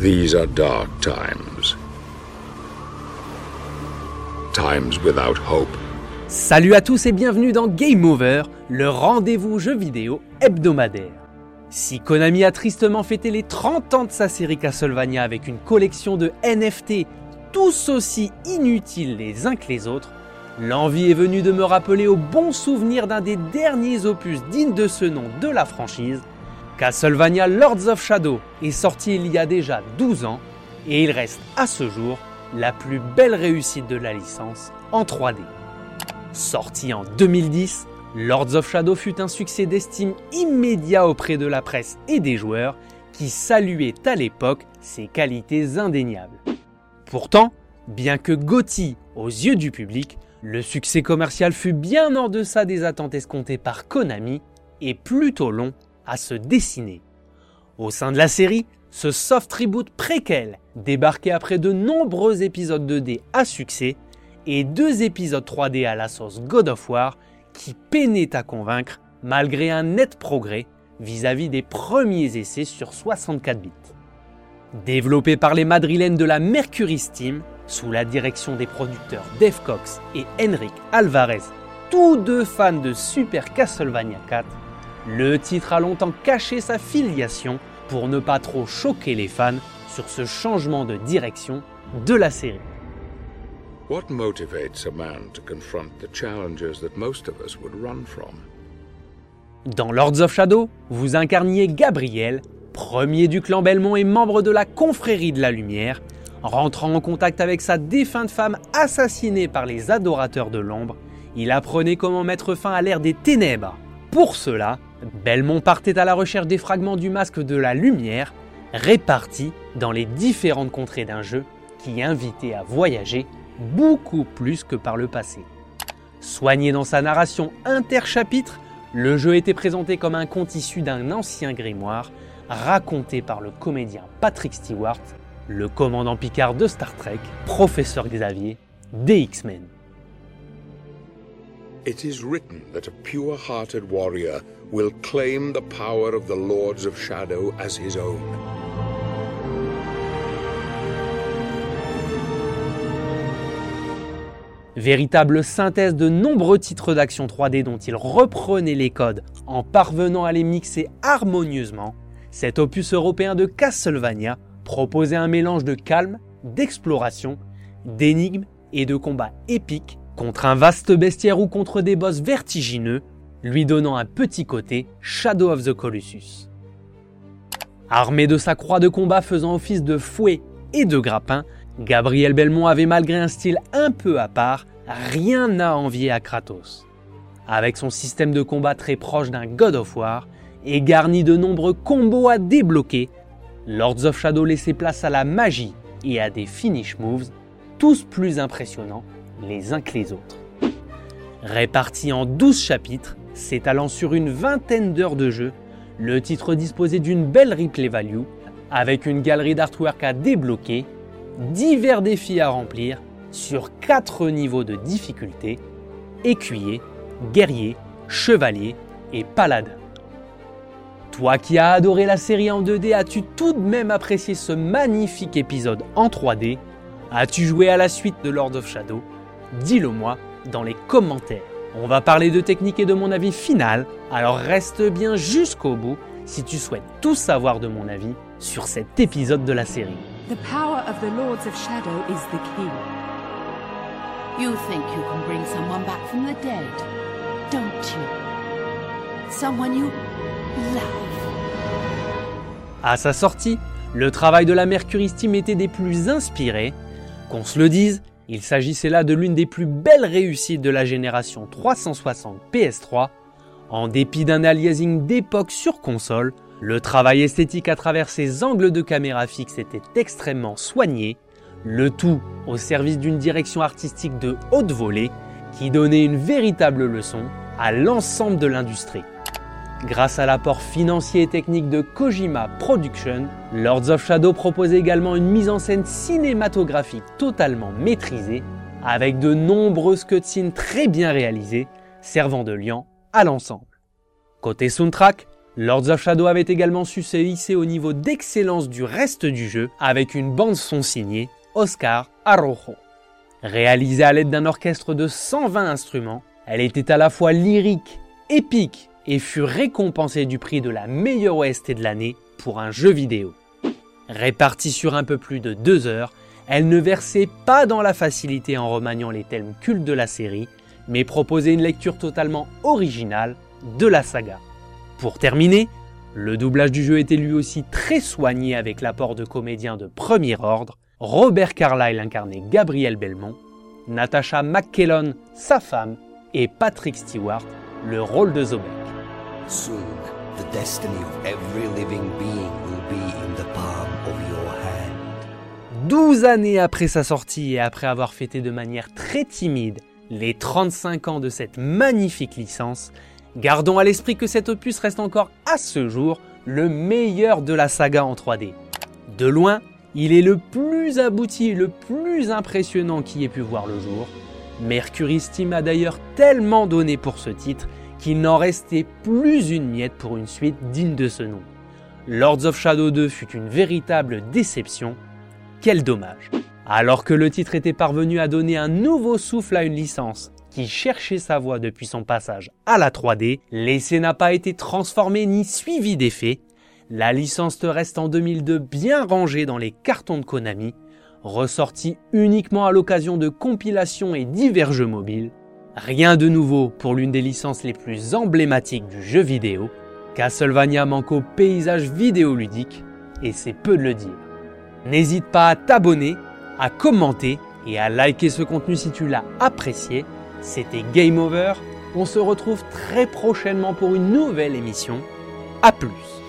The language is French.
These are dark times. Times without hope. Salut à tous et bienvenue dans Game Over, le rendez-vous jeu vidéo hebdomadaire. Si Konami a tristement fêté les 30 ans de sa série Castlevania avec une collection de NFT tous aussi inutiles les uns que les autres, l'envie est venue de me rappeler au bon souvenir d'un des derniers opus dignes de ce nom de la franchise. Castlevania Lords of Shadow est sorti il y a déjà 12 ans et il reste à ce jour la plus belle réussite de la licence en 3D. Sorti en 2010, Lords of Shadow fut un succès d'estime immédiat auprès de la presse et des joueurs qui saluaient à l'époque ses qualités indéniables. Pourtant, bien que Gotti aux yeux du public, le succès commercial fut bien en deçà des attentes escomptées par Konami et plutôt long à se dessiner. Au sein de la série, ce soft reboot préquel débarquait après de nombreux épisodes 2D à succès et deux épisodes 3D à la sauce God of War qui peinaient à convaincre malgré un net progrès vis-à-vis des premiers essais sur 64 bits. Développé par les madrilènes de la Mercury Steam, sous la direction des producteurs Dave Cox et Henrik Alvarez, tous deux fans de Super Castlevania 4, le titre a longtemps caché sa filiation pour ne pas trop choquer les fans sur ce changement de direction de la série. What motivates a man to confront the challenges that most of us would run from? Dans Lords of Shadow, vous incarniez Gabriel, premier du clan Belmont et membre de la confrérie de la Lumière, rentrant en contact avec sa défunte femme assassinée par les adorateurs de l'ombre, il apprenait comment mettre fin à l'ère des ténèbres. Pour cela, Belmont partait à la recherche des fragments du masque de la lumière, répartis dans les différentes contrées d'un jeu qui invitait à voyager beaucoup plus que par le passé. Soigné dans sa narration interchapitre, le jeu était présenté comme un conte issu d'un ancien grimoire, raconté par le comédien Patrick Stewart, le commandant Picard de Star Trek, professeur Xavier des X-Men. It is written that a pure hearted warrior will claim the power of the Lords of Shadow as his own. Véritable synthèse de nombreux titres d'action 3D dont il reprenait les codes en parvenant à les mixer harmonieusement, cet opus européen de Castlevania proposait un mélange de calme, d'exploration, d'énigmes et de combats épiques contre un vaste bestiaire ou contre des boss vertigineux, lui donnant un petit côté Shadow of the Colossus. Armé de sa croix de combat faisant office de fouet et de grappin, Gabriel Belmont avait malgré un style un peu à part, rien à envier à Kratos. Avec son système de combat très proche d'un God of War et garni de nombreux combos à débloquer, Lords of Shadow laissait place à la magie et à des finish moves, tous plus impressionnants les uns que les autres. Réparti en 12 chapitres, s'étalant sur une vingtaine d'heures de jeu, le titre disposait d'une belle replay value, avec une galerie d'artwork à débloquer divers défis à remplir sur 4 niveaux de difficulté écuyer, guerrier, chevalier et paladin. Toi qui as adoré la série en 2D, as-tu tout de même apprécié ce magnifique épisode en 3D As-tu joué à la suite de Lord of Shadow? Dis-le moi dans les commentaires. On va parler de technique et de mon avis final, alors reste bien jusqu'au bout si tu souhaites tout savoir de mon avis sur cet épisode de la série. The power of the Lords of Shadow is the key. You think you can bring someone back from the dead, don't you? Someone you love. À sa sortie, le travail de la Mercury Steam était des plus inspirés. Qu'on se le dise, il s'agissait là de l'une des plus belles réussites de la génération 360 PS3. En dépit d'un aliasing d'époque sur console, le travail esthétique à travers ses angles de caméra fixe était extrêmement soigné, le tout au service d'une direction artistique de haute volée qui donnait une véritable leçon à l'ensemble de l'industrie. Grâce à l'apport financier et technique de Kojima Production, Lords of Shadow propose également une mise en scène cinématographique totalement maîtrisée, avec de nombreuses cutscenes très bien réalisées, servant de lien à l'ensemble. Côté soundtrack, Lords of Shadow avait également su se hisser au niveau d'excellence du reste du jeu avec une bande son signée Oscar Arrojo. Réalisée à l'aide d'un orchestre de 120 instruments, elle était à la fois lyrique, épique et fut récompensée du prix de la meilleure OST de l'année pour un jeu vidéo. Répartie sur un peu plus de deux heures, elle ne versait pas dans la facilité en remaniant les thèmes cultes de la série, mais proposait une lecture totalement originale de la saga. Pour terminer, le doublage du jeu était lui aussi très soigné avec l'apport de comédiens de premier ordre, Robert Carlyle incarnait Gabriel Belmont, Natasha McKellon, sa femme, et Patrick Stewart, le rôle de Zobek. Soon, the destiny of every living being will be in the palm of your hand. 12 années après sa sortie et après avoir fêté de manière très timide les 35 ans de cette magnifique licence, gardons à l'esprit que cet opus reste encore à ce jour le meilleur de la saga en 3D. De loin, il est le plus abouti, le plus impressionnant qui ait pu voir le jour. Mercury Steam a d'ailleurs tellement donné pour ce titre qu'il n'en restait plus une miette pour une suite digne de ce nom. Lords of Shadow 2 fut une véritable déception. Quel dommage. Alors que le titre était parvenu à donner un nouveau souffle à une licence qui cherchait sa voie depuis son passage à la 3D, l'essai n'a pas été transformé ni suivi d'effet. La licence te reste en 2002 bien rangée dans les cartons de Konami, ressortie uniquement à l'occasion de compilations et divers jeux mobiles. Rien de nouveau pour l'une des licences les plus emblématiques du jeu vidéo. Castlevania manque au paysage vidéoludique, et c'est peu de le dire. N'hésite pas à t'abonner, à commenter et à liker ce contenu si tu l'as apprécié. C'était Game Over. On se retrouve très prochainement pour une nouvelle émission. A plus